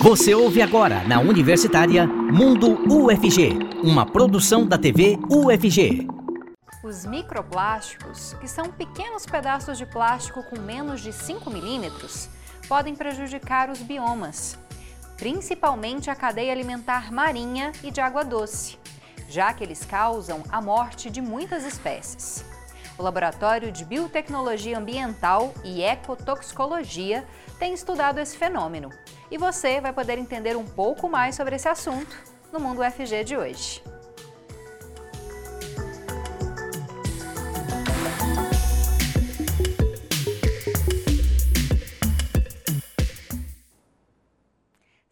Você ouve agora na Universitária Mundo UFG, uma produção da TV UFG. Os microplásticos, que são pequenos pedaços de plástico com menos de 5 milímetros, podem prejudicar os biomas, principalmente a cadeia alimentar marinha e de água doce, já que eles causam a morte de muitas espécies. O Laboratório de Biotecnologia Ambiental e Ecotoxicologia tem estudado esse fenômeno e você vai poder entender um pouco mais sobre esse assunto no Mundo UFG de hoje.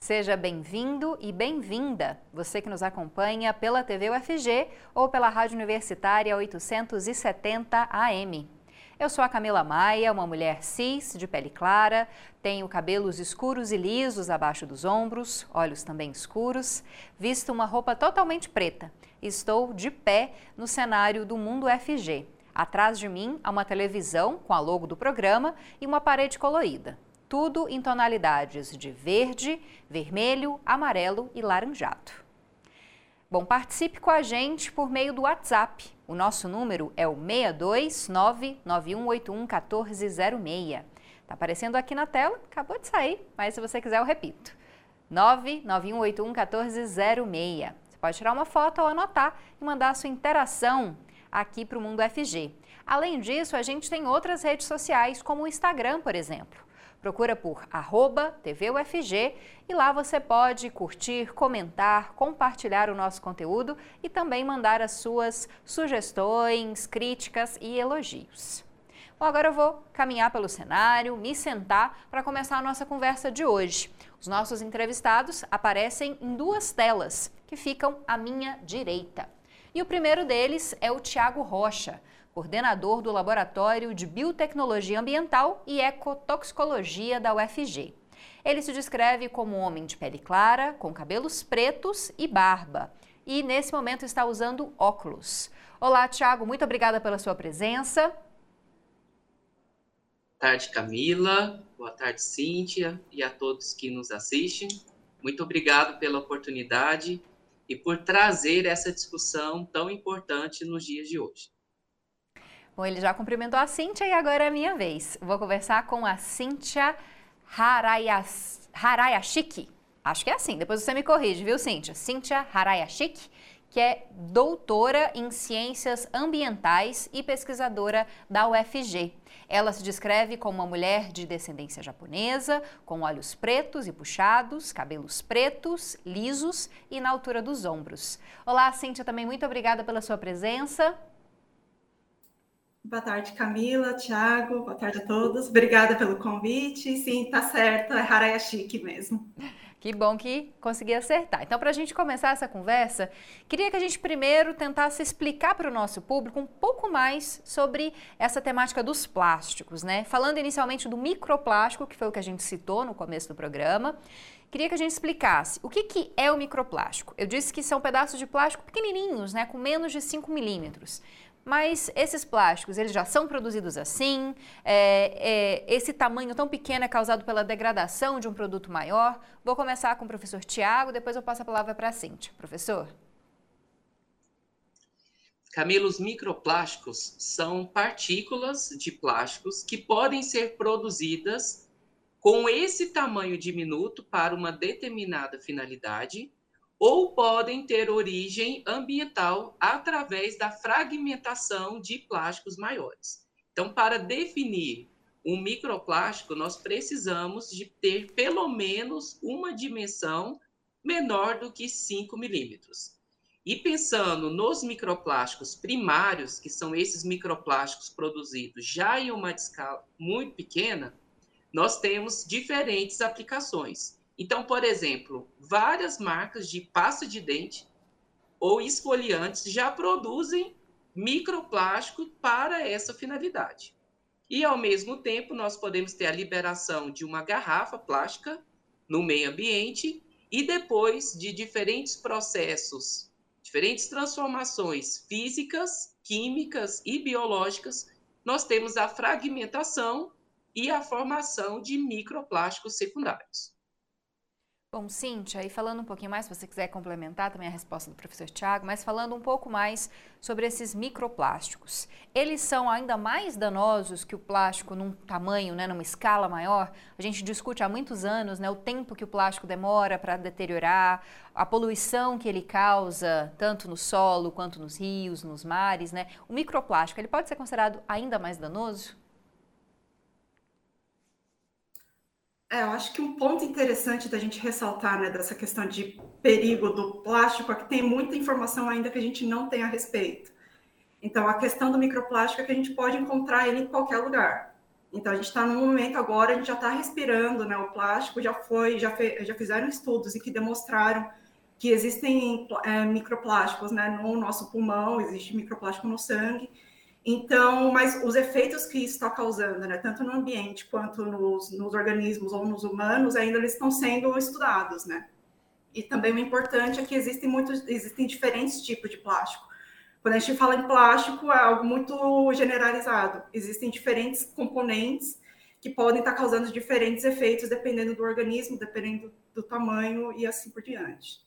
Seja bem-vindo e bem-vinda, você que nos acompanha pela TV UFG ou pela Rádio Universitária 870 AM. Eu sou a Camila Maia, uma mulher cis, de pele clara, tenho cabelos escuros e lisos abaixo dos ombros, olhos também escuros, visto uma roupa totalmente preta. Estou de pé no cenário do Mundo FG. Atrás de mim há uma televisão com a logo do programa e uma parede colorida. Tudo em tonalidades de verde, vermelho, amarelo e laranjado. Bom, participe com a gente por meio do WhatsApp. O nosso número é o 62991811406. Está aparecendo aqui na tela, acabou de sair, mas se você quiser eu repito. 991811406. Você pode tirar uma foto ou anotar e mandar a sua interação aqui para o Mundo FG. Além disso, a gente tem outras redes sociais, como o Instagram, por exemplo. Procura por arroba TVUFG e lá você pode curtir, comentar, compartilhar o nosso conteúdo e também mandar as suas sugestões, críticas e elogios. Bom, agora eu vou caminhar pelo cenário, me sentar para começar a nossa conversa de hoje. Os nossos entrevistados aparecem em duas telas que ficam à minha direita. E o primeiro deles é o Tiago Rocha coordenador do Laboratório de Biotecnologia Ambiental e Ecotoxicologia da UFG. Ele se descreve como um homem de pele clara, com cabelos pretos e barba, e nesse momento está usando óculos. Olá, Tiago, muito obrigada pela sua presença. Boa tarde, Camila. Boa tarde, Cíntia, e a todos que nos assistem. Muito obrigado pela oportunidade e por trazer essa discussão tão importante nos dias de hoje. Bom, ele já cumprimentou a Cíntia e agora é a minha vez. Vou conversar com a Cíntia Harayas, Harayashiki. Acho que é assim, depois você me corrige, viu, Cíntia? Cíntia Harayashiki, que é doutora em Ciências Ambientais e pesquisadora da UFG. Ela se descreve como uma mulher de descendência japonesa, com olhos pretos e puxados, cabelos pretos, lisos e na altura dos ombros. Olá, Cíntia, também muito obrigada pela sua presença. Boa tarde, Camila, Thiago, boa tarde a todos. Obrigada pelo convite. Sim, tá certo, é Haraya Chique mesmo. Que bom que consegui acertar. Então, para a gente começar essa conversa, queria que a gente primeiro tentasse explicar para o nosso público um pouco mais sobre essa temática dos plásticos, né? Falando inicialmente do microplástico, que foi o que a gente citou no começo do programa. Queria que a gente explicasse o que, que é o microplástico. Eu disse que são pedaços de plástico pequenininhos, né, com menos de 5 milímetros. Mas esses plásticos, eles já são produzidos assim? É, é, esse tamanho tão pequeno é causado pela degradação de um produto maior? Vou começar com o professor Tiago, depois eu passo a palavra para a Cíntia. Professor? Camila, os microplásticos são partículas de plásticos que podem ser produzidas com esse tamanho diminuto para uma determinada finalidade ou podem ter origem ambiental através da fragmentação de plásticos maiores. Então, para definir um microplástico, nós precisamos de ter pelo menos uma dimensão menor do que 5 milímetros. E pensando nos microplásticos primários, que são esses microplásticos produzidos já em uma escala muito pequena, nós temos diferentes aplicações. Então, por exemplo, várias marcas de pasta de dente ou esfoliantes já produzem microplástico para essa finalidade. E, ao mesmo tempo, nós podemos ter a liberação de uma garrafa plástica no meio ambiente e depois de diferentes processos, diferentes transformações físicas, químicas e biológicas, nós temos a fragmentação e a formação de microplásticos secundários. Bom, Cíntia, e falando um pouquinho mais, se você quiser complementar também a resposta do professor Tiago, mas falando um pouco mais sobre esses microplásticos. Eles são ainda mais danosos que o plástico num tamanho, né, numa escala maior? A gente discute há muitos anos né, o tempo que o plástico demora para deteriorar, a poluição que ele causa, tanto no solo quanto nos rios, nos mares. Né? O microplástico, ele pode ser considerado ainda mais danoso? É, eu acho que um ponto interessante da gente ressaltar, né, dessa questão de perigo do plástico é que tem muita informação ainda que a gente não tem a respeito. Então, a questão do microplástico é que a gente pode encontrar ele em qualquer lugar. Então, a gente está num momento agora, a gente já está respirando, né, o plástico já foi, já, fe, já fizeram estudos e que demonstraram que existem é, microplásticos, né, no nosso pulmão, existe microplástico no sangue, então, mas os efeitos que isso está causando, né, tanto no ambiente quanto nos, nos organismos ou nos humanos, ainda eles estão sendo estudados, né? E também o importante é que existem muitos, existem diferentes tipos de plástico. Quando a gente fala em plástico, é algo muito generalizado. Existem diferentes componentes que podem estar causando diferentes efeitos dependendo do organismo, dependendo do tamanho e assim por diante.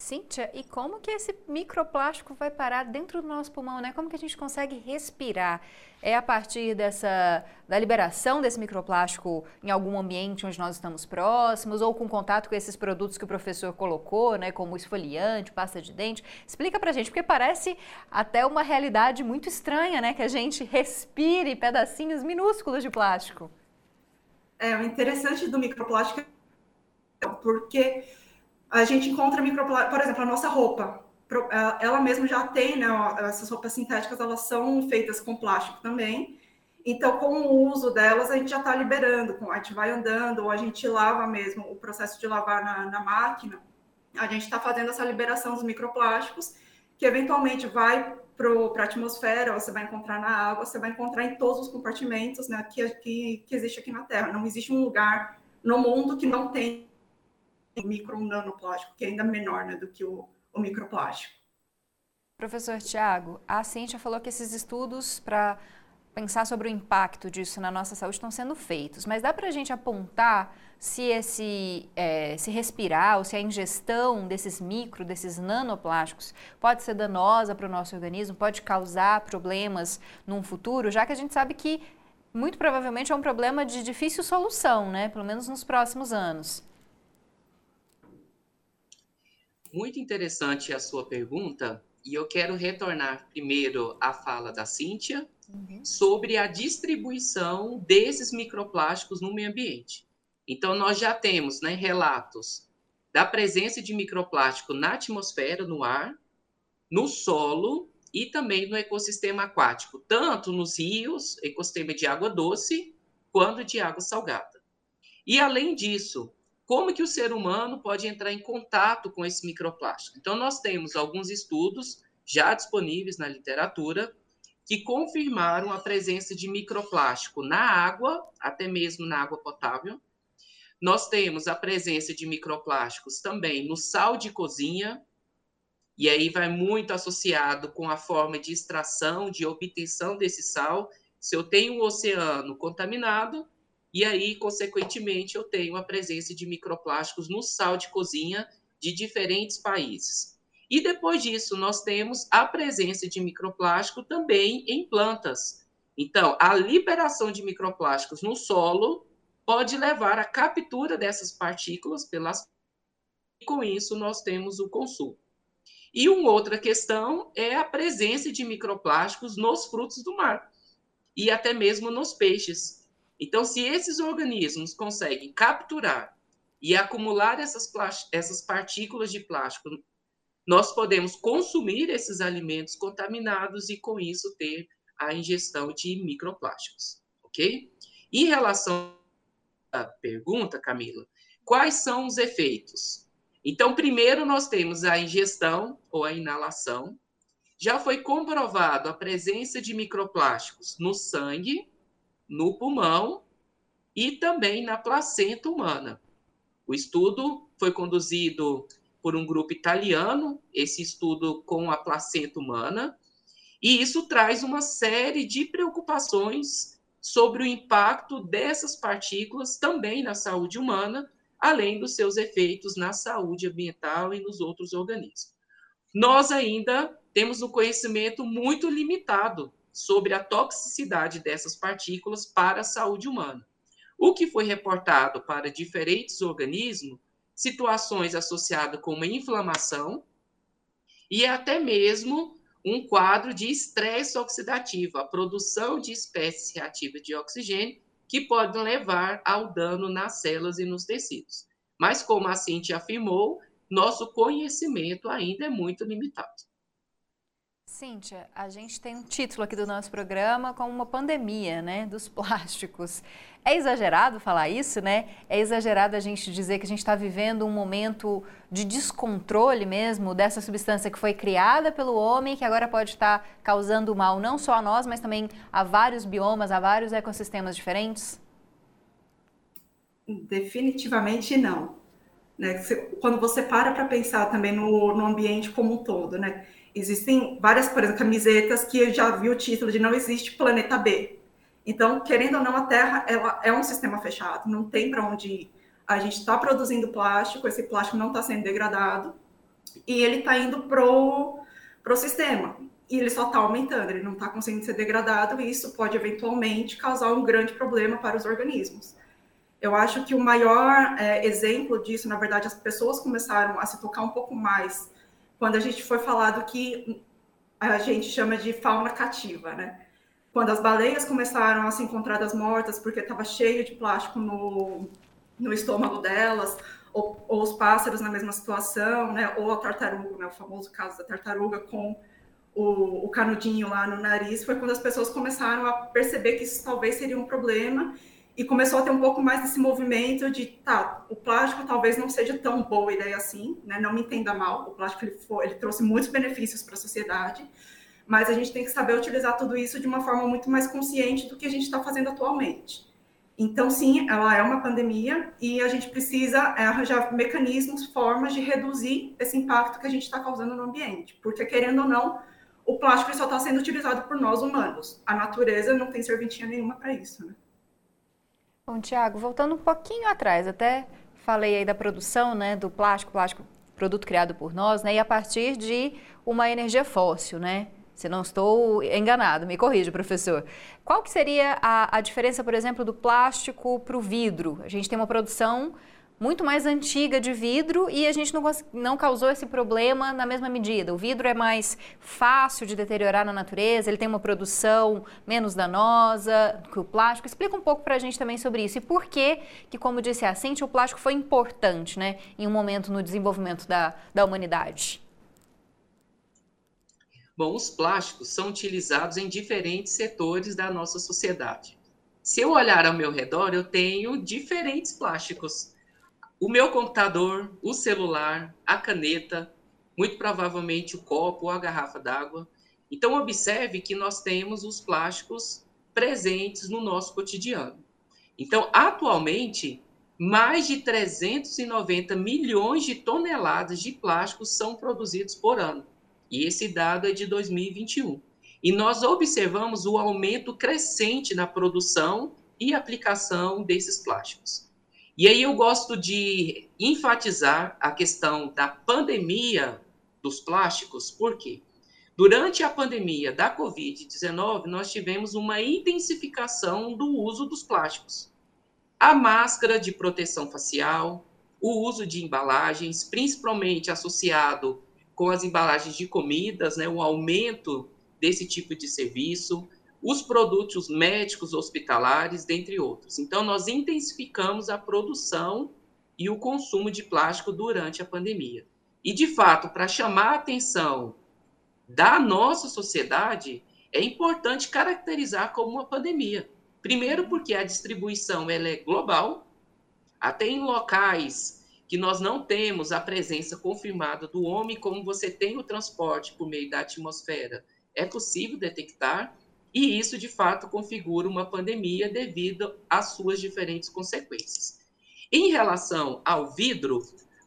Cíntia, e como que esse microplástico vai parar dentro do nosso pulmão, né? Como que a gente consegue respirar? É a partir dessa da liberação desse microplástico em algum ambiente onde nós estamos próximos ou com contato com esses produtos que o professor colocou, né, como esfoliante, pasta de dente? Explica pra gente, porque parece até uma realidade muito estranha, né, que a gente respire pedacinhos minúsculos de plástico. É, o interessante do microplástico é porque a gente encontra microplástico, por exemplo, a nossa roupa. Ela mesma já tem, né? Essas roupas sintéticas, elas são feitas com plástico também. Então, com o uso delas, a gente já está liberando. A gente vai andando, ou a gente lava mesmo, o processo de lavar na, na máquina, a gente está fazendo essa liberação dos microplásticos, que eventualmente vai para a atmosfera, você vai encontrar na água, você vai encontrar em todos os compartimentos né, que, que, que existe aqui na Terra. Não existe um lugar no mundo que não tem micro ou nanoplástico, que é ainda menor né, do que o, o microplástico. Professor Tiago, a Cíntia falou que esses estudos para pensar sobre o impacto disso na nossa saúde estão sendo feitos, mas dá para a gente apontar se esse é, se respirar ou se a ingestão desses micro, desses nanoplásticos pode ser danosa para o nosso organismo, pode causar problemas num futuro, já que a gente sabe que muito provavelmente é um problema de difícil solução, né? Pelo menos nos próximos anos. Muito interessante a sua pergunta, e eu quero retornar primeiro à fala da Cíntia uhum. sobre a distribuição desses microplásticos no meio ambiente. Então, nós já temos né, relatos da presença de microplástico na atmosfera, no ar, no solo e também no ecossistema aquático, tanto nos rios, ecossistema de água doce, quanto de água salgada. E, além disso, como que o ser humano pode entrar em contato com esse microplástico. Então, nós temos alguns estudos já disponíveis na literatura que confirmaram a presença de microplástico na água, até mesmo na água potável. Nós temos a presença de microplásticos também no sal de cozinha, e aí vai muito associado com a forma de extração, de obtenção desse sal. Se eu tenho um oceano contaminado, e aí, consequentemente, eu tenho a presença de microplásticos no sal de cozinha de diferentes países. E depois disso, nós temos a presença de microplástico também em plantas. Então, a liberação de microplásticos no solo pode levar à captura dessas partículas pelas e com isso nós temos o consumo. E uma outra questão é a presença de microplásticos nos frutos do mar e até mesmo nos peixes. Então, se esses organismos conseguem capturar e acumular essas, essas partículas de plástico, nós podemos consumir esses alimentos contaminados e, com isso, ter a ingestão de microplásticos, ok? Em relação à pergunta, Camila, quais são os efeitos? Então, primeiro nós temos a ingestão ou a inalação. Já foi comprovado a presença de microplásticos no sangue, no pulmão e também na placenta humana. O estudo foi conduzido por um grupo italiano, esse estudo com a placenta humana, e isso traz uma série de preocupações sobre o impacto dessas partículas também na saúde humana, além dos seus efeitos na saúde ambiental e nos outros organismos. Nós ainda temos um conhecimento muito limitado sobre a toxicidade dessas partículas para a saúde humana. O que foi reportado para diferentes organismos, situações associadas com uma inflamação e até mesmo um quadro de estresse oxidativo, a produção de espécies reativas de oxigênio que podem levar ao dano nas células e nos tecidos. Mas, como a Cintia afirmou, nosso conhecimento ainda é muito limitado. Cíntia, a gente tem um título aqui do nosso programa como uma pandemia, né, dos plásticos. É exagerado falar isso, né? É exagerado a gente dizer que a gente está vivendo um momento de descontrole mesmo dessa substância que foi criada pelo homem, que agora pode estar causando mal não só a nós, mas também a vários biomas, a vários ecossistemas diferentes? Definitivamente não. Né? Quando você para para pensar também no, no ambiente como um todo, né? Existem várias, por exemplo, camisetas que eu já vi o título de Não Existe Planeta B. Então, querendo ou não, a Terra ela é um sistema fechado, não tem para onde ir. A gente está produzindo plástico, esse plástico não está sendo degradado, e ele está indo para o sistema. E ele só está aumentando, ele não está conseguindo ser degradado, e isso pode eventualmente causar um grande problema para os organismos. Eu acho que o maior é, exemplo disso, na verdade, as pessoas começaram a se tocar um pouco mais quando a gente foi falar do que a gente chama de fauna cativa, né? Quando as baleias começaram a ser encontradas mortas porque estava cheio de plástico no, no estômago delas, ou, ou, os pássaros na mesma situação, né? Ou a tartaruga, né? O famoso caso da tartaruga com o, o canudinho lá no nariz, foi quando as pessoas começaram a perceber que isso talvez seria um problema e começou a ter um pouco mais desse movimento de, tá, o plástico talvez não seja tão boa ideia assim, né? Não me entenda mal, o plástico ele, foi, ele trouxe muitos benefícios para a sociedade, mas a gente tem que saber utilizar tudo isso de uma forma muito mais consciente do que a gente está fazendo atualmente. Então, sim, ela é uma pandemia e a gente precisa é, arranjar mecanismos, formas de reduzir esse impacto que a gente está causando no ambiente, porque querendo ou não, o plástico só está sendo utilizado por nós humanos. A natureza não tem serventia nenhuma para isso, né? Bom, Tiago, voltando um pouquinho atrás, até falei aí da produção né, do plástico, plástico produto criado por nós, né, e a partir de uma energia fóssil, né? Se não estou enganado, me corrija, professor. Qual que seria a, a diferença, por exemplo, do plástico para o vidro? A gente tem uma produção muito mais antiga de vidro e a gente não, não causou esse problema na mesma medida. O vidro é mais fácil de deteriorar na natureza, ele tem uma produção menos danosa que o plástico. Explica um pouco para a gente também sobre isso e por que, que como disse a Cintia, o plástico foi importante né, em um momento no desenvolvimento da, da humanidade. Bom, os plásticos são utilizados em diferentes setores da nossa sociedade. Se eu olhar ao meu redor, eu tenho diferentes plásticos o meu computador, o celular, a caneta, muito provavelmente o copo ou a garrafa d'água. Então, observe que nós temos os plásticos presentes no nosso cotidiano. Então, atualmente, mais de 390 milhões de toneladas de plásticos são produzidos por ano. E esse dado é de 2021. E nós observamos o aumento crescente na produção e aplicação desses plásticos. E aí eu gosto de enfatizar a questão da pandemia dos plásticos, por quê? Durante a pandemia da Covid-19, nós tivemos uma intensificação do uso dos plásticos. A máscara de proteção facial, o uso de embalagens, principalmente associado com as embalagens de comidas, né, o aumento desse tipo de serviço, os produtos médicos hospitalares, dentre outros. Então, nós intensificamos a produção e o consumo de plástico durante a pandemia. E, de fato, para chamar a atenção da nossa sociedade, é importante caracterizar como uma pandemia. Primeiro, porque a distribuição ela é global, até em locais que nós não temos a presença confirmada do homem, como você tem o transporte por meio da atmosfera, é possível detectar. E isso, de fato, configura uma pandemia devido às suas diferentes consequências. Em relação ao vidro,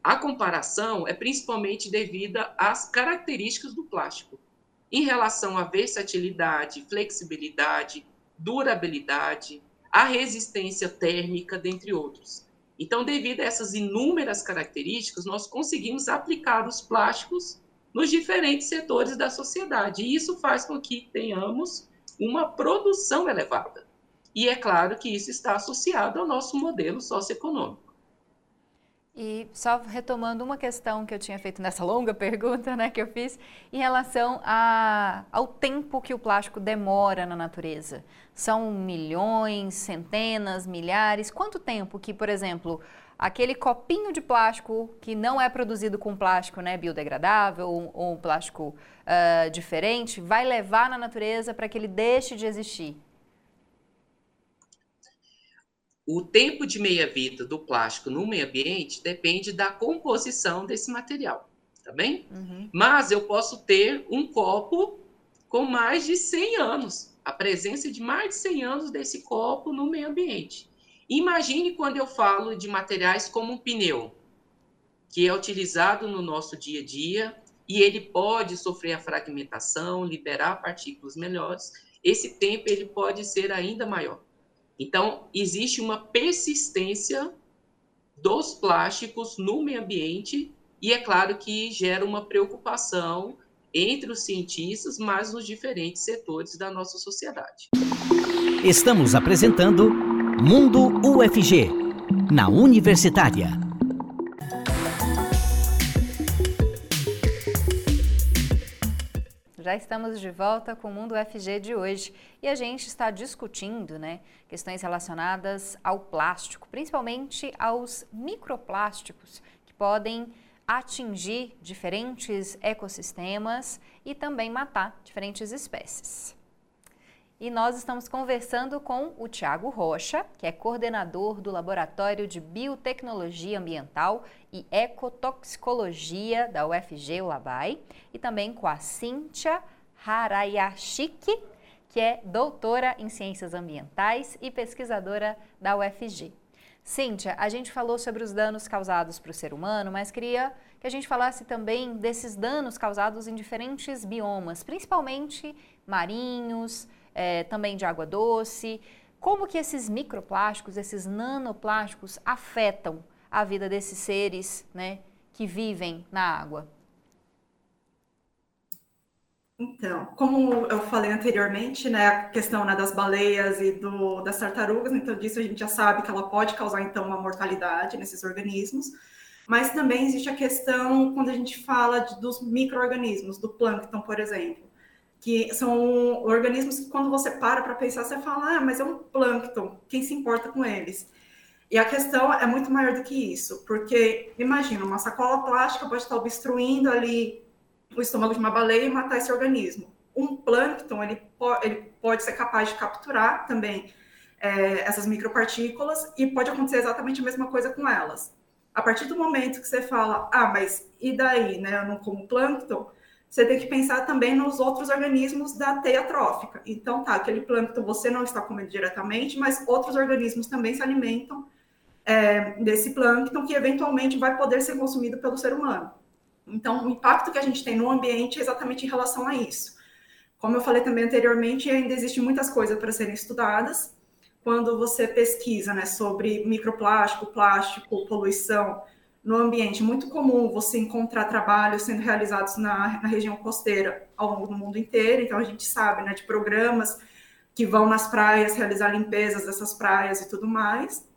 a comparação é principalmente devida às características do plástico. Em relação à versatilidade, flexibilidade, durabilidade, a resistência térmica, dentre outros. Então, devido a essas inúmeras características, nós conseguimos aplicar os plásticos nos diferentes setores da sociedade. E isso faz com que tenhamos uma produção elevada. E é claro que isso está associado ao nosso modelo socioeconômico. E só retomando uma questão que eu tinha feito nessa longa pergunta né, que eu fiz, em relação a, ao tempo que o plástico demora na natureza. São milhões, centenas, milhares? Quanto tempo que, por exemplo, aquele copinho de plástico que não é produzido com plástico né, biodegradável ou, ou plástico uh, diferente vai levar na natureza para que ele deixe de existir? O tempo de meia-vida do plástico no meio ambiente depende da composição desse material, tá bem? Uhum. Mas eu posso ter um copo com mais de 100 anos, a presença de mais de 100 anos desse copo no meio ambiente. Imagine quando eu falo de materiais como um pneu, que é utilizado no nosso dia a dia e ele pode sofrer a fragmentação, liberar partículas melhores. Esse tempo ele pode ser ainda maior. Então, existe uma persistência dos plásticos no meio ambiente e é claro que gera uma preocupação entre os cientistas, mas nos diferentes setores da nossa sociedade. Estamos apresentando Mundo UFG, na Universitária. Já estamos de volta com o Mundo FG de hoje e a gente está discutindo né, questões relacionadas ao plástico, principalmente aos microplásticos que podem atingir diferentes ecossistemas e também matar diferentes espécies. E nós estamos conversando com o Tiago Rocha, que é coordenador do Laboratório de Biotecnologia Ambiental e Ecotoxicologia da UFG, o LABAI, e também com a Cíntia Harayashiki, que é doutora em Ciências Ambientais e pesquisadora da UFG. Cíntia, a gente falou sobre os danos causados para o ser humano, mas queria que a gente falasse também desses danos causados em diferentes biomas, principalmente marinhos, é, também de água doce. Como que esses microplásticos, esses nanoplásticos afetam a vida desses seres né, que vivem na água? Então, como eu falei anteriormente, né, a questão né, das baleias e do, das tartarugas, então disso a gente já sabe que ela pode causar então uma mortalidade nesses organismos, mas também existe a questão quando a gente fala de, dos micro-organismos, do plâncton, por exemplo que são organismos que quando você para para pensar, você fala, ah, mas é um plâncton, quem se importa com eles? E a questão é muito maior do que isso, porque imagina, uma sacola plástica pode estar obstruindo ali o estômago de uma baleia e matar esse organismo. Um plâncton, ele, pode, ele pode ser capaz de capturar também é, essas micropartículas e pode acontecer exatamente a mesma coisa com elas. A partir do momento que você fala, ah, mas e daí, né, eu não como plâncton, você tem que pensar também nos outros organismos da teia trófica. Então, tá, aquele plâncton você não está comendo diretamente, mas outros organismos também se alimentam é, desse plâncton que eventualmente vai poder ser consumido pelo ser humano. Então, o impacto que a gente tem no ambiente é exatamente em relação a isso. Como eu falei também anteriormente, ainda existem muitas coisas para serem estudadas. Quando você pesquisa né, sobre microplástico, plástico, poluição, no ambiente. Muito comum você encontrar trabalhos sendo realizados na, na região costeira ao longo do mundo inteiro. Então, a gente sabe né, de programas que vão nas praias realizar limpezas dessas praias e tudo mais.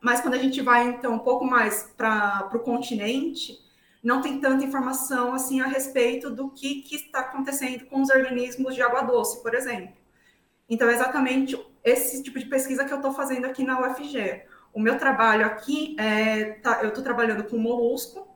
Mas quando a gente vai, então, um pouco mais para o continente, não tem tanta informação assim a respeito do que, que está acontecendo com os organismos de água doce, por exemplo. Então, é exatamente esse tipo de pesquisa que eu estou fazendo aqui na UFG. O meu trabalho aqui é, tá, eu estou trabalhando com molusco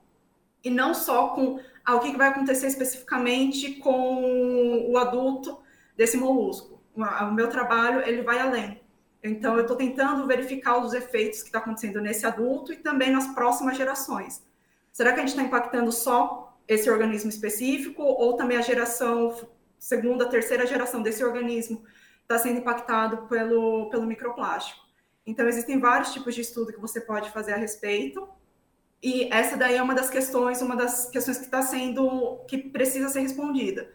e não só com ah, o que vai acontecer especificamente com o adulto desse molusco. O meu trabalho ele vai além. Então eu estou tentando verificar os efeitos que está acontecendo nesse adulto e também nas próximas gerações. Será que a gente está impactando só esse organismo específico ou também a geração segunda, terceira geração desse organismo está sendo impactado pelo, pelo microplástico? Então, existem vários tipos de estudo que você pode fazer a respeito. E essa daí é uma das questões, uma das questões que está sendo, que precisa ser respondida.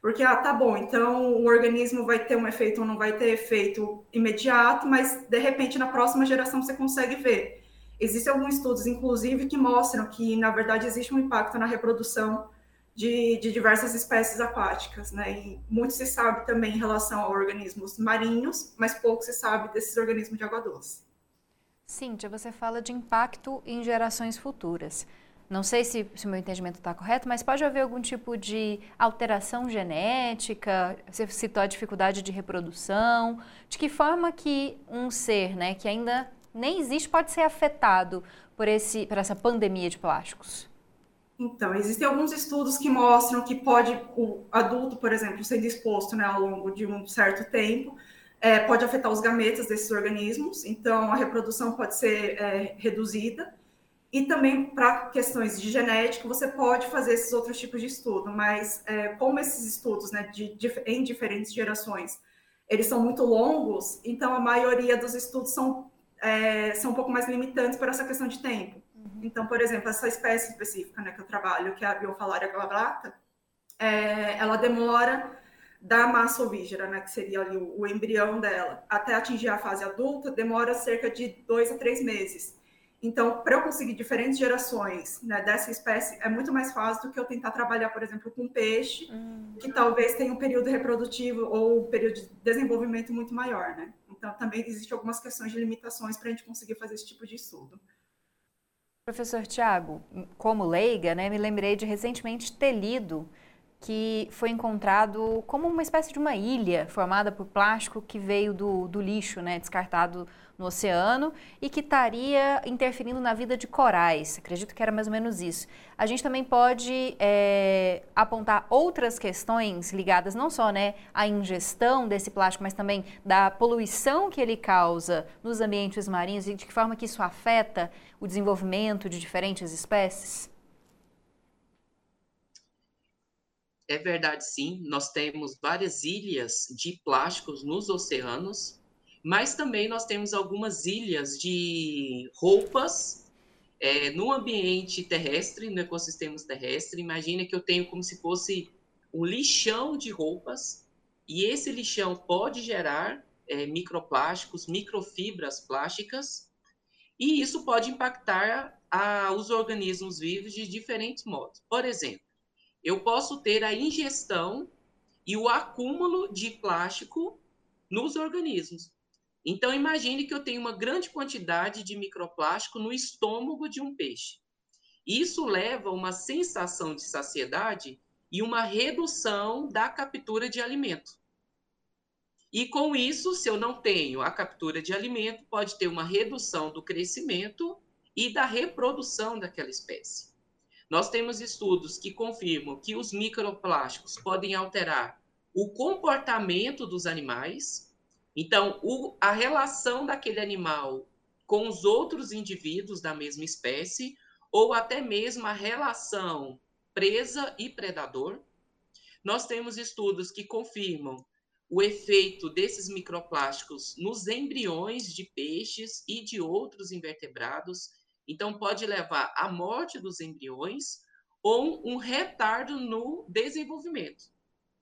Porque, ah, tá bom, então o organismo vai ter um efeito ou não vai ter efeito imediato, mas de repente na próxima geração você consegue ver. Existem alguns estudos, inclusive, que mostram que, na verdade, existe um impacto na reprodução de, de, diversas espécies aquáticas, né? E muito se sabe também em relação a organismos marinhos, mas pouco se sabe desses organismos de água doce. Cíntia, você fala de impacto em gerações futuras. Não sei se, se o meu entendimento está correto, mas pode haver algum tipo de alteração genética? Você citou a dificuldade de reprodução. De que forma que um ser né, que ainda nem existe pode ser afetado por, esse, por essa pandemia de plásticos? Então, existem alguns estudos que mostram que pode, o adulto, por exemplo, sendo exposto né, ao longo de um certo tempo, é, pode afetar os gametas desses organismos, então a reprodução pode ser é, reduzida. E também para questões de genética, você pode fazer esses outros tipos de estudo, mas é, como esses estudos né, de, de, em diferentes gerações, eles são muito longos, então a maioria dos estudos são, é, são um pouco mais limitantes para essa questão de tempo. Então, por exemplo, essa espécie específica né, que eu trabalho, que é a Biofalaria glabrata, é, ela demora da massa ovígera, né, que seria ali o, o embrião dela, até atingir a fase adulta, demora cerca de dois a três meses. Então, para eu conseguir diferentes gerações né, dessa espécie, é muito mais fácil do que eu tentar trabalhar, por exemplo, com peixe, hum. que talvez tenha um período reprodutivo ou um período de desenvolvimento muito maior, né? Então, também existem algumas questões de limitações para a gente conseguir fazer esse tipo de estudo. Professor Tiago, como leiga, né, me lembrei de recentemente ter lido que foi encontrado como uma espécie de uma ilha formada por plástico que veio do, do lixo, né, descartado no oceano e que estaria interferindo na vida de corais. Acredito que era mais ou menos isso. A gente também pode é, apontar outras questões ligadas não só né, à ingestão desse plástico, mas também da poluição que ele causa nos ambientes marinhos e de que forma que isso afeta o desenvolvimento de diferentes espécies. É verdade, sim. Nós temos várias ilhas de plásticos nos oceanos, mas também nós temos algumas ilhas de roupas é, no ambiente terrestre, no ecossistema terrestre. Imagina que eu tenho como se fosse um lixão de roupas, e esse lixão pode gerar é, microplásticos, microfibras plásticas, e isso pode impactar a, os organismos vivos de diferentes modos. Por exemplo, eu posso ter a ingestão e o acúmulo de plástico nos organismos. Então, imagine que eu tenho uma grande quantidade de microplástico no estômago de um peixe. Isso leva a uma sensação de saciedade e uma redução da captura de alimento. E com isso, se eu não tenho a captura de alimento, pode ter uma redução do crescimento e da reprodução daquela espécie. Nós temos estudos que confirmam que os microplásticos podem alterar o comportamento dos animais. Então, o, a relação daquele animal com os outros indivíduos da mesma espécie, ou até mesmo a relação presa e predador. Nós temos estudos que confirmam o efeito desses microplásticos nos embriões de peixes e de outros invertebrados, então, pode levar à morte dos embriões ou um retardo no desenvolvimento.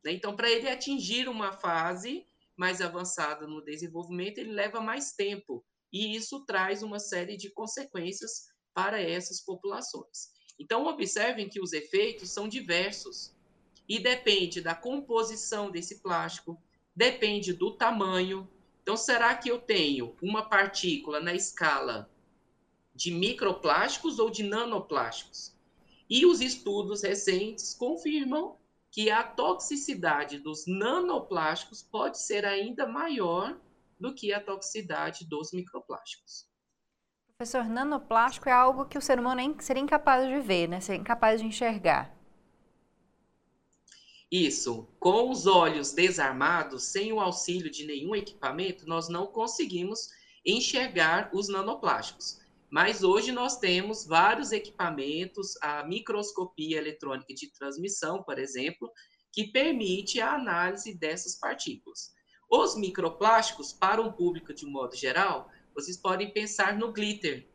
Né? Então, para ele atingir uma fase mais avançada no desenvolvimento, ele leva mais tempo. E isso traz uma série de consequências para essas populações. Então, observem que os efeitos são diversos e depende da composição desse plástico, depende do tamanho. Então, será que eu tenho uma partícula na escala de microplásticos ou de nanoplásticos. E os estudos recentes confirmam que a toxicidade dos nanoplásticos pode ser ainda maior do que a toxicidade dos microplásticos. Professor, nanoplástico é algo que o ser humano seria incapaz de ver, né? Seria incapaz de enxergar. Isso. Com os olhos desarmados, sem o auxílio de nenhum equipamento, nós não conseguimos enxergar os nanoplásticos. Mas hoje nós temos vários equipamentos, a microscopia eletrônica de transmissão, por exemplo, que permite a análise dessas partículas. Os microplásticos, para um público de um modo geral, vocês podem pensar no glitter.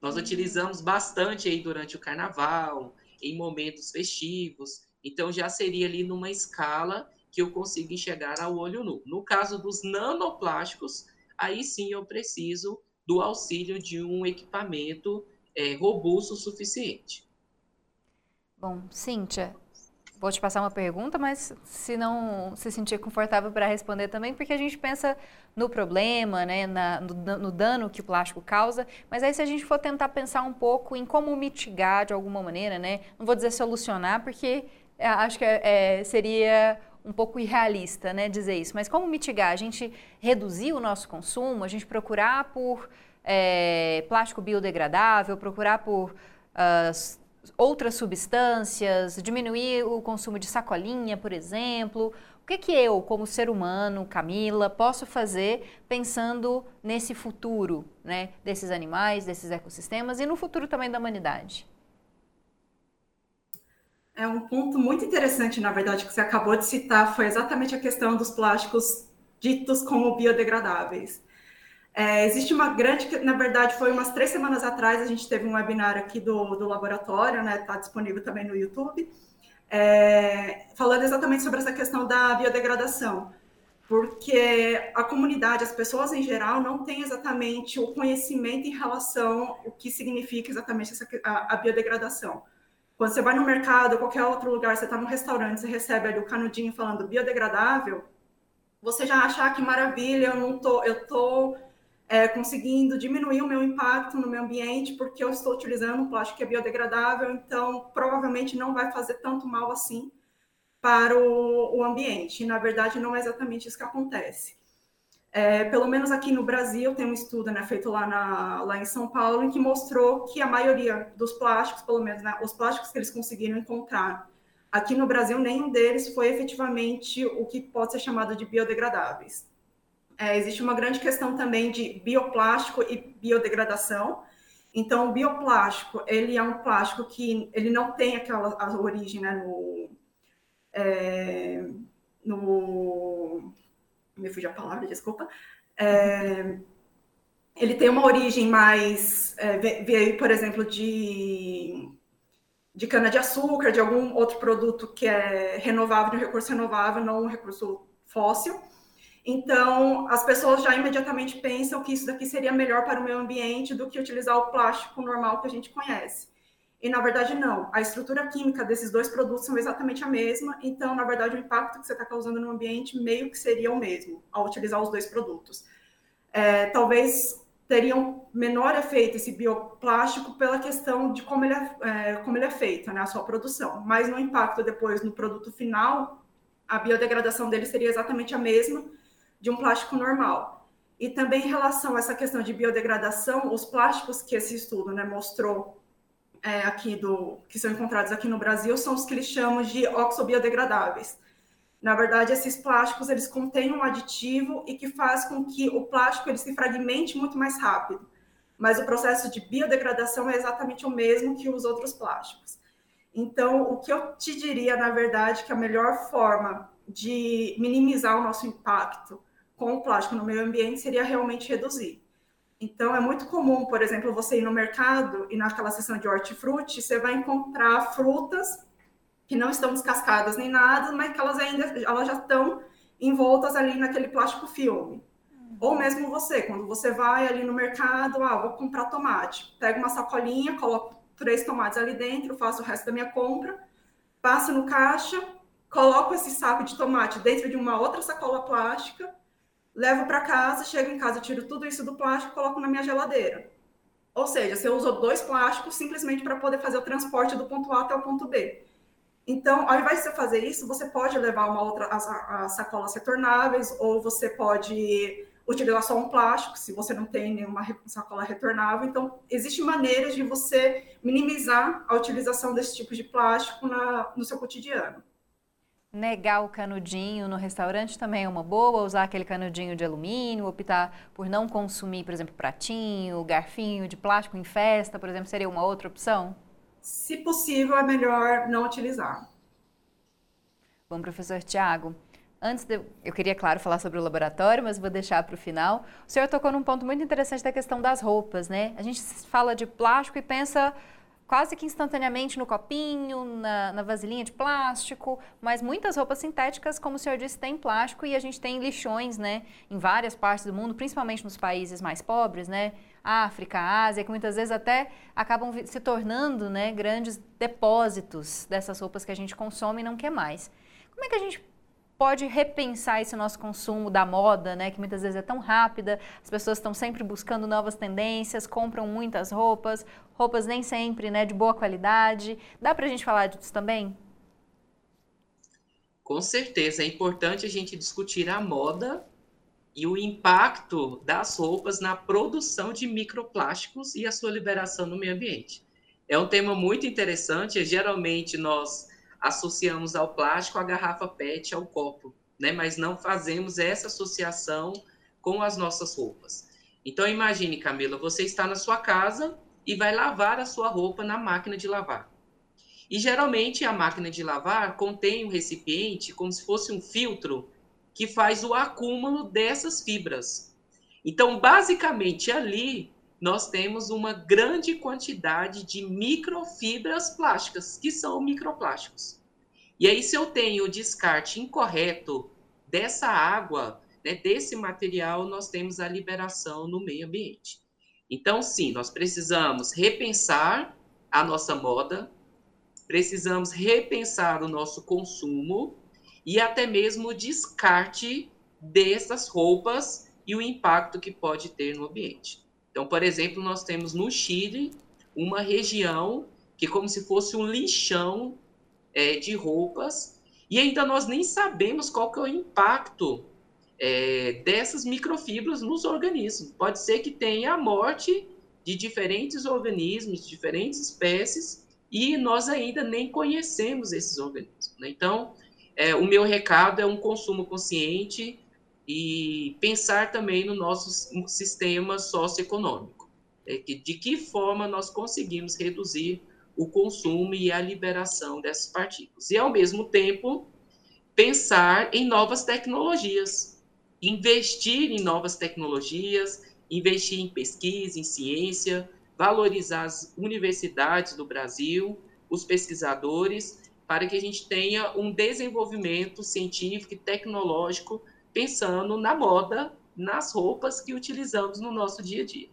Nós uhum. utilizamos bastante aí durante o carnaval, em momentos festivos, então já seria ali numa escala que eu consigo enxergar ao olho nu. No caso dos nanoplásticos, aí sim eu preciso do auxílio de um equipamento é, robusto o suficiente. Bom, Cíntia, vou te passar uma pergunta, mas se não se sentir confortável para responder também, porque a gente pensa no problema, né, na, no, no, dano que o plástico causa, mas aí se a gente for tentar pensar um pouco em como mitigar de alguma maneira, né, não vou dizer solucionar, porque é, acho que é, é, seria um pouco irrealista, né, dizer isso. Mas como mitigar? A gente reduzir o nosso consumo, a gente procurar por é, plástico biodegradável, procurar por uh, outras substâncias, diminuir o consumo de sacolinha, por exemplo. O que, que eu, como ser humano, Camila, posso fazer pensando nesse futuro, né, desses animais, desses ecossistemas e no futuro também da humanidade? É um ponto muito interessante, na verdade, que você acabou de citar, foi exatamente a questão dos plásticos ditos como biodegradáveis. É, existe uma grande, na verdade, foi umas três semanas atrás, a gente teve um webinar aqui do, do laboratório, né? Está disponível também no YouTube, é, falando exatamente sobre essa questão da biodegradação, porque a comunidade, as pessoas em geral, não têm exatamente o conhecimento em relação ao que significa exatamente essa, a, a biodegradação. Quando você vai no mercado, ou qualquer outro lugar, você está num restaurante, você recebe ali o canudinho falando biodegradável, você já acha ah, que maravilha, eu não tô, eu tô é, conseguindo diminuir o meu impacto no meio ambiente porque eu estou utilizando um plástico que é biodegradável, então provavelmente não vai fazer tanto mal assim para o, o ambiente. E, na verdade, não é exatamente isso que acontece. É, pelo menos aqui no Brasil, tem um estudo né, feito lá, na, lá em São Paulo, em que mostrou que a maioria dos plásticos, pelo menos né, os plásticos que eles conseguiram encontrar aqui no Brasil, nenhum deles foi efetivamente o que pode ser chamado de biodegradáveis. É, existe uma grande questão também de bioplástico e biodegradação. Então, o bioplástico, ele é um plástico que ele não tem aquela origem né, no, é, no me fugiu a palavra, desculpa. É, ele tem uma origem mais, é, veio, por exemplo, de, de cana-de-açúcar, de algum outro produto que é renovável, um recurso renovável, não um recurso fóssil. Então, as pessoas já imediatamente pensam que isso daqui seria melhor para o meio ambiente do que utilizar o plástico normal que a gente conhece. E na verdade não. A estrutura química desses dois produtos são exatamente a mesma, então na verdade o impacto que você está causando no ambiente meio que seria o mesmo ao utilizar os dois produtos. É, talvez teriam menor efeito esse bioplástico pela questão de como ele é, é, como ele é feito, né, a sua produção. Mas no impacto depois no produto final, a biodegradação dele seria exatamente a mesma de um plástico normal. E também em relação a essa questão de biodegradação, os plásticos que esse estudo né, mostrou é, aqui do que são encontrados aqui no Brasil são os que eles chamam de oxobiodegradáveis. Na verdade, esses plásticos eles contêm um aditivo e que faz com que o plástico ele se fragmente muito mais rápido. Mas o processo de biodegradação é exatamente o mesmo que os outros plásticos. Então, o que eu te diria, na verdade, que a melhor forma de minimizar o nosso impacto com o plástico no meio ambiente seria realmente reduzir. Então, é muito comum, por exemplo, você ir no mercado e naquela seção de hortifruti, você vai encontrar frutas que não estão descascadas nem nada, mas que elas ainda elas já estão envoltas ali naquele plástico filme. Ou mesmo você, quando você vai ali no mercado, ah, vou comprar tomate, pega uma sacolinha, coloco três tomates ali dentro, faço o resto da minha compra, passo no caixa, coloco esse saco de tomate dentro de uma outra sacola plástica levo para casa, chego em casa, tiro tudo isso do plástico, coloco na minha geladeira. Ou seja, você usou dois plásticos simplesmente para poder fazer o transporte do ponto A até o ponto B. Então, ao invés de você fazer isso, você pode levar uma outra as, as sacolas retornáveis, ou você pode utilizar só um plástico, se você não tem nenhuma sacola retornável. Então, existem maneiras de você minimizar a utilização desse tipo de plástico na, no seu cotidiano. Negar o canudinho no restaurante também é uma boa, usar aquele canudinho de alumínio, optar por não consumir, por exemplo, pratinho, garfinho de plástico em festa, por exemplo, seria uma outra opção? Se possível, é melhor não utilizar. Bom, professor Tiago, antes de, eu queria, claro, falar sobre o laboratório, mas vou deixar para o final. O senhor tocou num ponto muito interessante da questão das roupas, né? A gente fala de plástico e pensa quase que instantaneamente no copinho, na, na, vasilhinha de plástico, mas muitas roupas sintéticas, como o senhor disse, têm plástico e a gente tem lixões, né, em várias partes do mundo, principalmente nos países mais pobres, né, África, Ásia, que muitas vezes até acabam se tornando né, grandes depósitos dessas roupas que a gente consome e não quer mais. Como é que a gente pode repensar esse nosso consumo da moda, né, que muitas vezes é tão rápida, as pessoas estão sempre buscando novas tendências, compram muitas roupas, roupas nem sempre, né, de boa qualidade. Dá para a gente falar disso também? Com certeza, é importante a gente discutir a moda e o impacto das roupas na produção de microplásticos e a sua liberação no meio ambiente. É um tema muito interessante, geralmente nós associamos ao plástico a garrafa PET, ao copo, né? Mas não fazemos essa associação com as nossas roupas. Então imagine, Camila, você está na sua casa e vai lavar a sua roupa na máquina de lavar. E geralmente a máquina de lavar contém um recipiente como se fosse um filtro que faz o acúmulo dessas fibras. Então, basicamente ali nós temos uma grande quantidade de microfibras plásticas, que são microplásticos. E aí, se eu tenho o descarte incorreto dessa água, né, desse material, nós temos a liberação no meio ambiente. Então, sim, nós precisamos repensar a nossa moda, precisamos repensar o nosso consumo e até mesmo o descarte dessas roupas e o impacto que pode ter no ambiente. Então, por exemplo, nós temos no Chile uma região que é como se fosse um lixão é, de roupas e ainda nós nem sabemos qual que é o impacto é, dessas microfibras nos organismos. Pode ser que tenha a morte de diferentes organismos, de diferentes espécies, e nós ainda nem conhecemos esses organismos. Né? Então, é, o meu recado é um consumo consciente, e pensar também no nosso sistema socioeconômico. É de que forma nós conseguimos reduzir o consumo e a liberação dessas partículas. E, ao mesmo tempo, pensar em novas tecnologias, investir em novas tecnologias, investir em pesquisa, em ciência, valorizar as universidades do Brasil, os pesquisadores, para que a gente tenha um desenvolvimento científico e tecnológico pensando na moda, nas roupas que utilizamos no nosso dia a dia.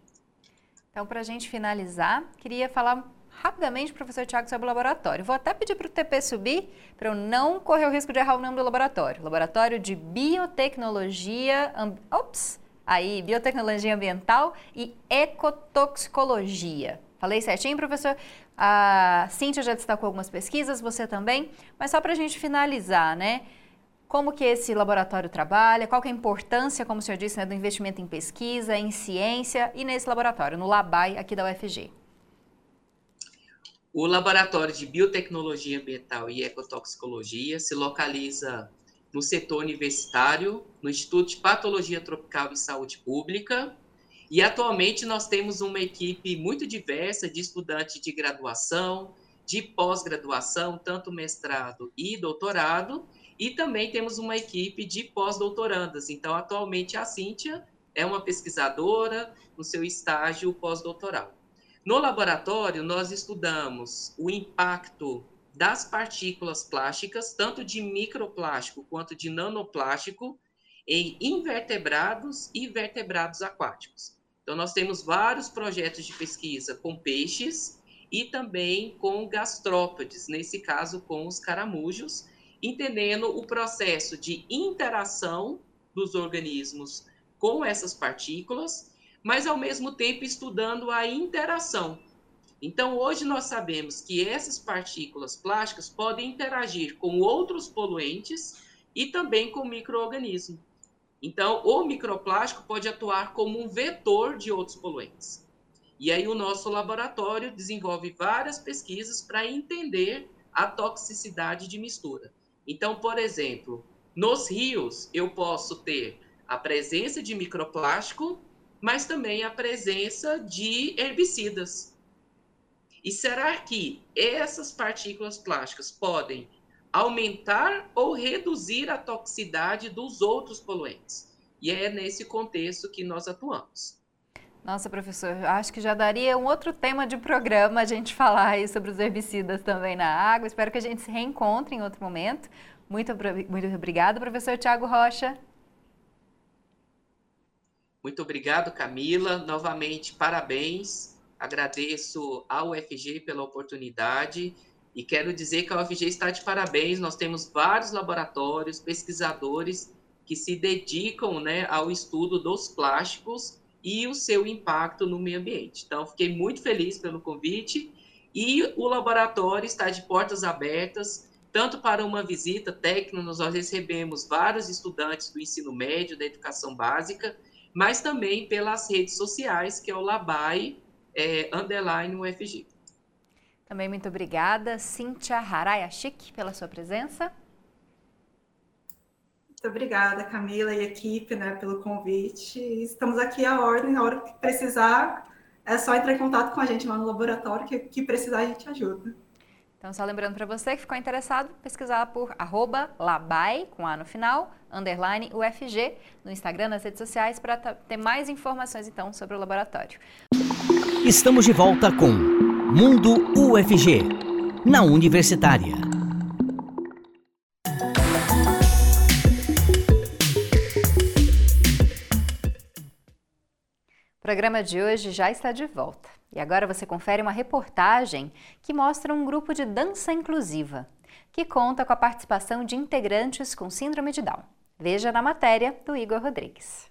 Então, para a gente finalizar, queria falar rapidamente, professor Tiago, sobre o laboratório. Vou até pedir para o TP subir, para eu não correr o risco de errar o nome do laboratório. Laboratório de Biotecnologia... Ops! Aí, Biotecnologia Ambiental e Ecotoxicologia. Falei certinho, professor? A Cíntia já destacou algumas pesquisas, você também. Mas só para a gente finalizar, né? Como que esse laboratório trabalha, qual que é a importância, como o senhor disse, né, do investimento em pesquisa, em ciência e nesse laboratório, no LABAI aqui da UFG. O Laboratório de Biotecnologia Ambiental e Ecotoxicologia se localiza no setor universitário, no Instituto de Patologia Tropical e Saúde Pública, e atualmente nós temos uma equipe muito diversa de estudantes de graduação, de pós-graduação, tanto mestrado e doutorado, e também temos uma equipe de pós-doutorandas. Então, atualmente, a Cíntia é uma pesquisadora no seu estágio pós-doutoral. No laboratório, nós estudamos o impacto das partículas plásticas, tanto de microplástico quanto de nanoplástico, em invertebrados e vertebrados aquáticos. Então, nós temos vários projetos de pesquisa com peixes e também com gastrópodes, nesse caso com os caramujos, entendendo o processo de interação dos organismos com essas partículas, mas ao mesmo tempo estudando a interação. Então, hoje nós sabemos que essas partículas plásticas podem interagir com outros poluentes e também com microorganismos. Então, o microplástico pode atuar como um vetor de outros poluentes. E aí o nosso laboratório desenvolve várias pesquisas para entender a toxicidade de mistura. Então, por exemplo, nos rios eu posso ter a presença de microplástico, mas também a presença de herbicidas. E será que essas partículas plásticas podem aumentar ou reduzir a toxicidade dos outros poluentes? E é nesse contexto que nós atuamos. Nossa, professor, acho que já daria um outro tema de programa a gente falar aí sobre os herbicidas também na água. Espero que a gente se reencontre em outro momento. Muito, muito obrigada, professor Tiago Rocha. Muito obrigado, Camila. Novamente, parabéns. Agradeço ao UFG pela oportunidade e quero dizer que a UFG está de parabéns. Nós temos vários laboratórios, pesquisadores que se dedicam né, ao estudo dos plásticos e o seu impacto no meio ambiente. Então, fiquei muito feliz pelo convite e o laboratório está de portas abertas, tanto para uma visita técnica, nós recebemos vários estudantes do ensino médio, da educação básica, mas também pelas redes sociais, que é o Labai é, Underline UFG. Também muito obrigada, Cíntia Harayashik, pela sua presença. Muito obrigada, Camila e equipe, né, pelo convite. Estamos aqui à ordem, na hora que precisar, é só entrar em contato com a gente lá no laboratório, que, que precisar a gente ajuda. Então, só lembrando para você que ficou interessado, pesquisar por arroba labai, com A no final, underline UFG, no Instagram, nas redes sociais, para ter mais informações, então, sobre o laboratório. Estamos de volta com Mundo UFG, na Universitária. O programa de hoje já está de volta. E agora você confere uma reportagem que mostra um grupo de dança inclusiva, que conta com a participação de integrantes com síndrome de Down. Veja na matéria do Igor Rodrigues.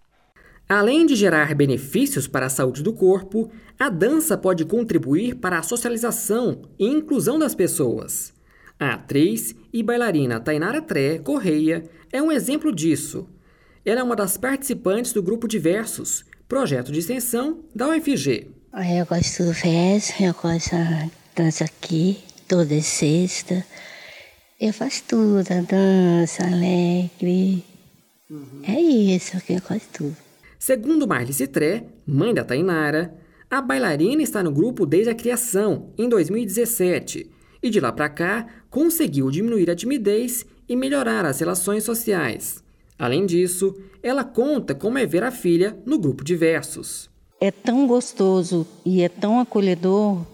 Além de gerar benefícios para a saúde do corpo, a dança pode contribuir para a socialização e inclusão das pessoas. A atriz e bailarina Tainara Tré Correia é um exemplo disso. Ela é uma das participantes do grupo Diversos, projeto de extensão da UFG. Eu gosto do VES, eu gosto da dança aqui, toda sexta. Eu faço tudo, a dança, alegre. Uhum. É isso que eu gosto tudo. Segundo Marli Citré, mãe da Tainara, a bailarina está no grupo desde a criação, em 2017, e de lá para cá conseguiu diminuir a timidez e melhorar as relações sociais. Além disso, ela conta como é ver a filha no grupo de versos. É tão gostoso e é tão acolhedor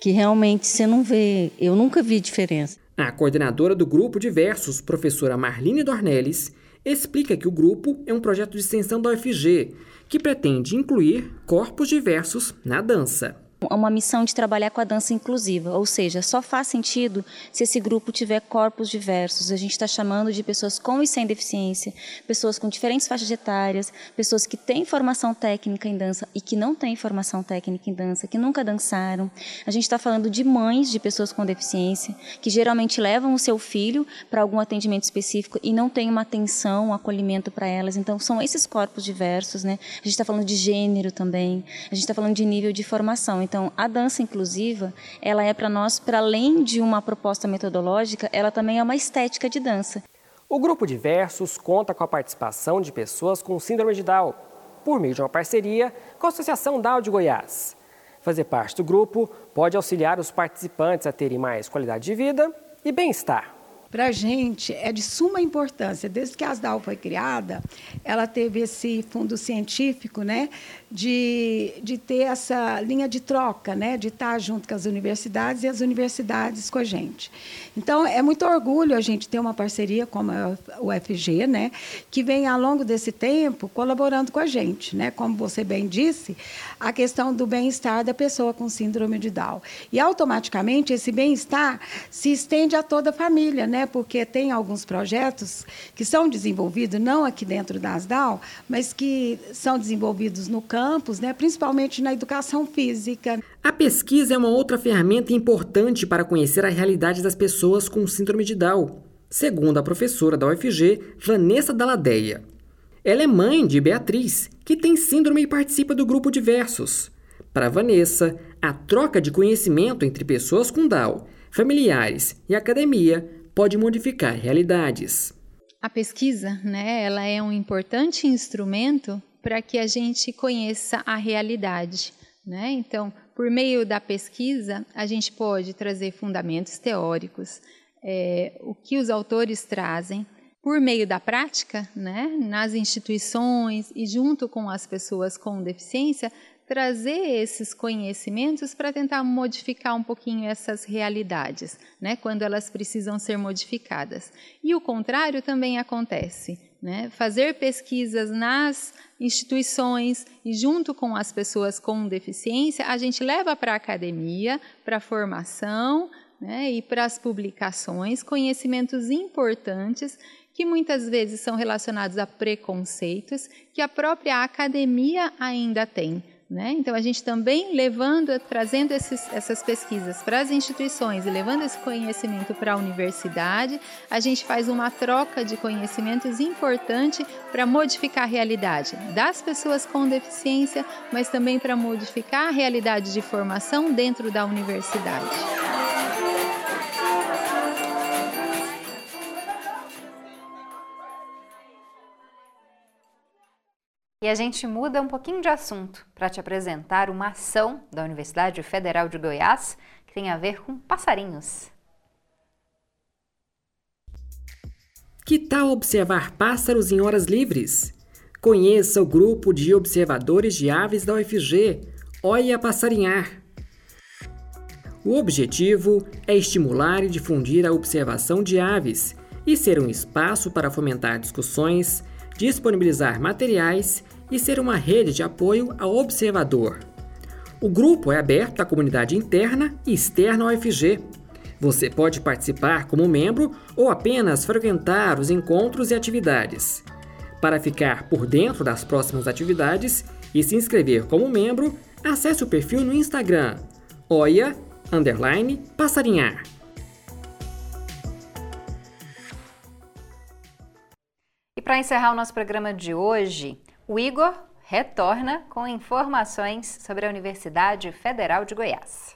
que realmente você não vê, eu nunca vi diferença. A coordenadora do grupo de versos, professora Marlene Dornelles, explica que o grupo é um projeto de extensão da UFG que pretende incluir corpos diversos na dança uma missão de trabalhar com a dança inclusiva, ou seja, só faz sentido se esse grupo tiver corpos diversos. A gente está chamando de pessoas com e sem deficiência, pessoas com diferentes faixas etárias, pessoas que têm formação técnica em dança e que não têm formação técnica em dança, que nunca dançaram. A gente está falando de mães de pessoas com deficiência, que geralmente levam o seu filho para algum atendimento específico e não tem uma atenção, um acolhimento para elas. Então, são esses corpos diversos, né? A gente está falando de gênero também, a gente está falando de nível de formação. Então, então, a dança inclusiva, ela é para nós, para além de uma proposta metodológica, ela também é uma estética de dança. O grupo Diversos conta com a participação de pessoas com síndrome de Down, por meio de uma parceria com a Associação Down de Goiás. Fazer parte do grupo pode auxiliar os participantes a terem mais qualidade de vida e bem-estar para a gente é de suma importância. Desde que a ASDAL foi criada, ela teve esse fundo científico né, de, de ter essa linha de troca, né, de estar junto com as universidades e as universidades com a gente. Então, é muito orgulho a gente ter uma parceria como a UFG, né, que vem ao longo desse tempo colaborando com a gente. Né, como você bem disse, a questão do bem-estar da pessoa com síndrome de Down. E, automaticamente, esse bem-estar se estende a toda a família, né, porque tem alguns projetos que são desenvolvidos, não aqui dentro da ASDAL, mas que são desenvolvidos no campus, né, principalmente na educação física. A pesquisa é uma outra ferramenta importante para conhecer a realidade das pessoas com síndrome de Down, segundo a professora da UFG, Vanessa Daladeia. Ela é mãe de Beatriz, que tem síndrome e participa do grupo Diversos. Para Vanessa, a troca de conhecimento entre pessoas com Down, familiares e academia pode modificar realidades. A pesquisa, né, ela é um importante instrumento para que a gente conheça a realidade, né? Então, por meio da pesquisa, a gente pode trazer fundamentos teóricos, é, o que os autores trazem, por meio da prática, né, nas instituições e junto com as pessoas com deficiência, trazer esses conhecimentos para tentar modificar um pouquinho essas realidades, né, quando elas precisam ser modificadas. E o contrário também acontece. né? fazer pesquisas nas instituições e junto com as pessoas com deficiência, a gente leva para a academia, para a formação né? e para as publicações conhecimentos importantes que muitas vezes são relacionados a preconceitos que a própria academia ainda tem. Né? Então, a gente também levando, trazendo esses, essas pesquisas para as instituições e levando esse conhecimento para a universidade, a gente faz uma troca de conhecimentos importante para modificar a realidade das pessoas com deficiência, mas também para modificar a realidade de formação dentro da universidade. E a gente muda um pouquinho de assunto para te apresentar uma ação da Universidade Federal de Goiás que tem a ver com passarinhos. Que tal observar pássaros em horas livres? Conheça o grupo de observadores de aves da UFG, Olha Passarinhar. O objetivo é estimular e difundir a observação de aves e ser um espaço para fomentar discussões, disponibilizar materiais e ser uma rede de apoio ao observador. O grupo é aberto à comunidade interna e externa ao UFG. Você pode participar como membro ou apenas frequentar os encontros e atividades. Para ficar por dentro das próximas atividades e se inscrever como membro, acesse o perfil no Instagram oia underline passarinhar. E para encerrar o nosso programa de hoje, o Igor retorna com informações sobre a Universidade Federal de Goiás.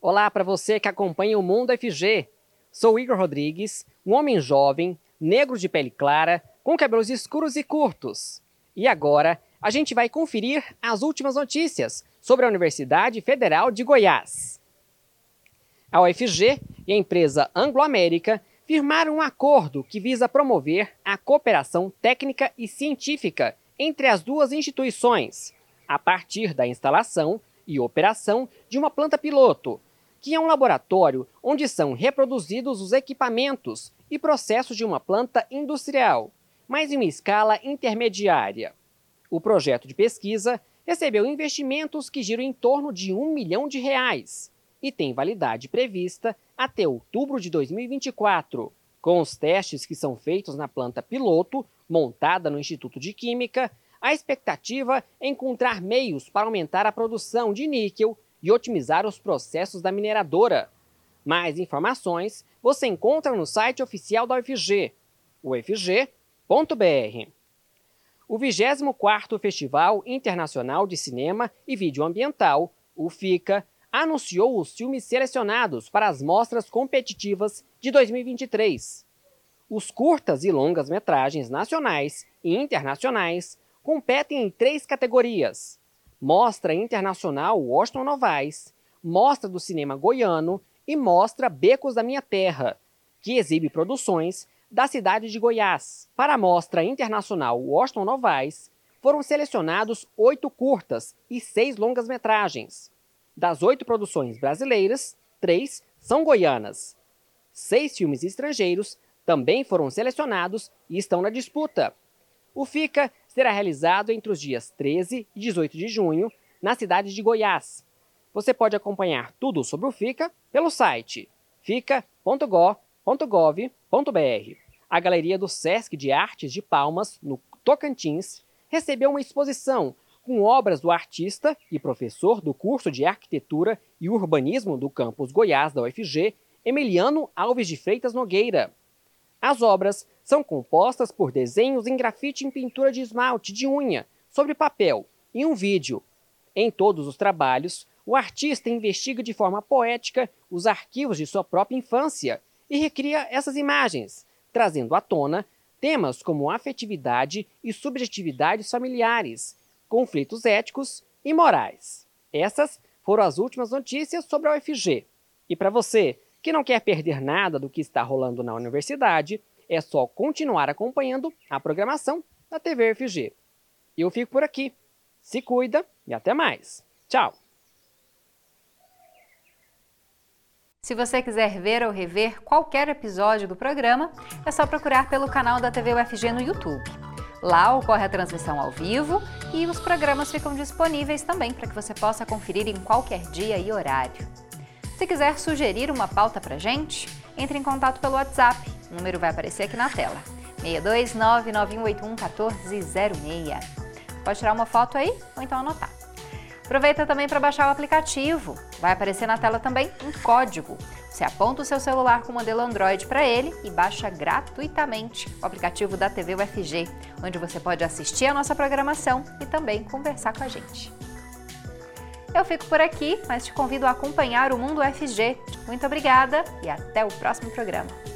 Olá para você que acompanha o Mundo FG. Sou Igor Rodrigues, um homem jovem, negro de pele clara, com cabelos escuros e curtos. E agora a gente vai conferir as últimas notícias sobre a Universidade Federal de Goiás. A UFG e a empresa Anglo-América firmaram um acordo que visa promover a cooperação técnica e científica entre as duas instituições, a partir da instalação e operação de uma planta piloto, que é um laboratório onde são reproduzidos os equipamentos e processos de uma planta industrial, mas em uma escala intermediária. O projeto de pesquisa recebeu investimentos que giram em torno de um milhão de reais e tem validade prevista até outubro de 2024. Com os testes que são feitos na planta piloto, montada no Instituto de Química, a expectativa é encontrar meios para aumentar a produção de níquel e otimizar os processos da mineradora. Mais informações você encontra no site oficial da UFG, ufg.br. O 24º Festival Internacional de Cinema e Vídeo Ambiental, o FICA, anunciou os filmes selecionados para as mostras competitivas de 2023. Os curtas e longas metragens nacionais e internacionais competem em três categorias: Mostra Internacional Washington Novaes, Mostra do Cinema Goiano e Mostra Becos da Minha Terra, que exibe produções da cidade de Goiás. Para a Mostra Internacional Washington Novaes, foram selecionados oito curtas e seis longas metragens. Das oito produções brasileiras, três são goianas. Seis filmes estrangeiros também foram selecionados e estão na disputa. O FICA será realizado entre os dias 13 e 18 de junho, na cidade de Goiás. Você pode acompanhar tudo sobre o FICA pelo site fica.go.gov.br. A Galeria do Sesc de Artes de Palmas, no Tocantins, recebeu uma exposição com obras do artista e professor do curso de Arquitetura e Urbanismo do campus Goiás da UFG, Emiliano Alves de Freitas Nogueira. As obras são compostas por desenhos em grafite em pintura de esmalte de unha, sobre papel e um vídeo. Em todos os trabalhos, o artista investiga de forma poética os arquivos de sua própria infância e recria essas imagens, trazendo à tona temas como afetividade e subjetividades familiares, conflitos éticos e morais. Essas foram as últimas notícias sobre a UFG. E para você que não quer perder nada do que está rolando na universidade, é só continuar acompanhando a programação da TV UFG. Eu fico por aqui. Se cuida e até mais. Tchau! Se você quiser ver ou rever qualquer episódio do programa, é só procurar pelo canal da TV UFG no YouTube. Lá ocorre a transmissão ao vivo e os programas ficam disponíveis também para que você possa conferir em qualquer dia e horário. Se quiser sugerir uma pauta para gente, entre em contato pelo WhatsApp. O número vai aparecer aqui na tela. 62991811406. Pode tirar uma foto aí ou então anotar. Aproveita também para baixar o aplicativo. Vai aparecer na tela também um código. Você aponta o seu celular com o modelo Android para ele e baixa gratuitamente o aplicativo da TV UFG, onde você pode assistir a nossa programação e também conversar com a gente. Eu fico por aqui, mas te convido a acompanhar o Mundo UFG. Muito obrigada e até o próximo programa.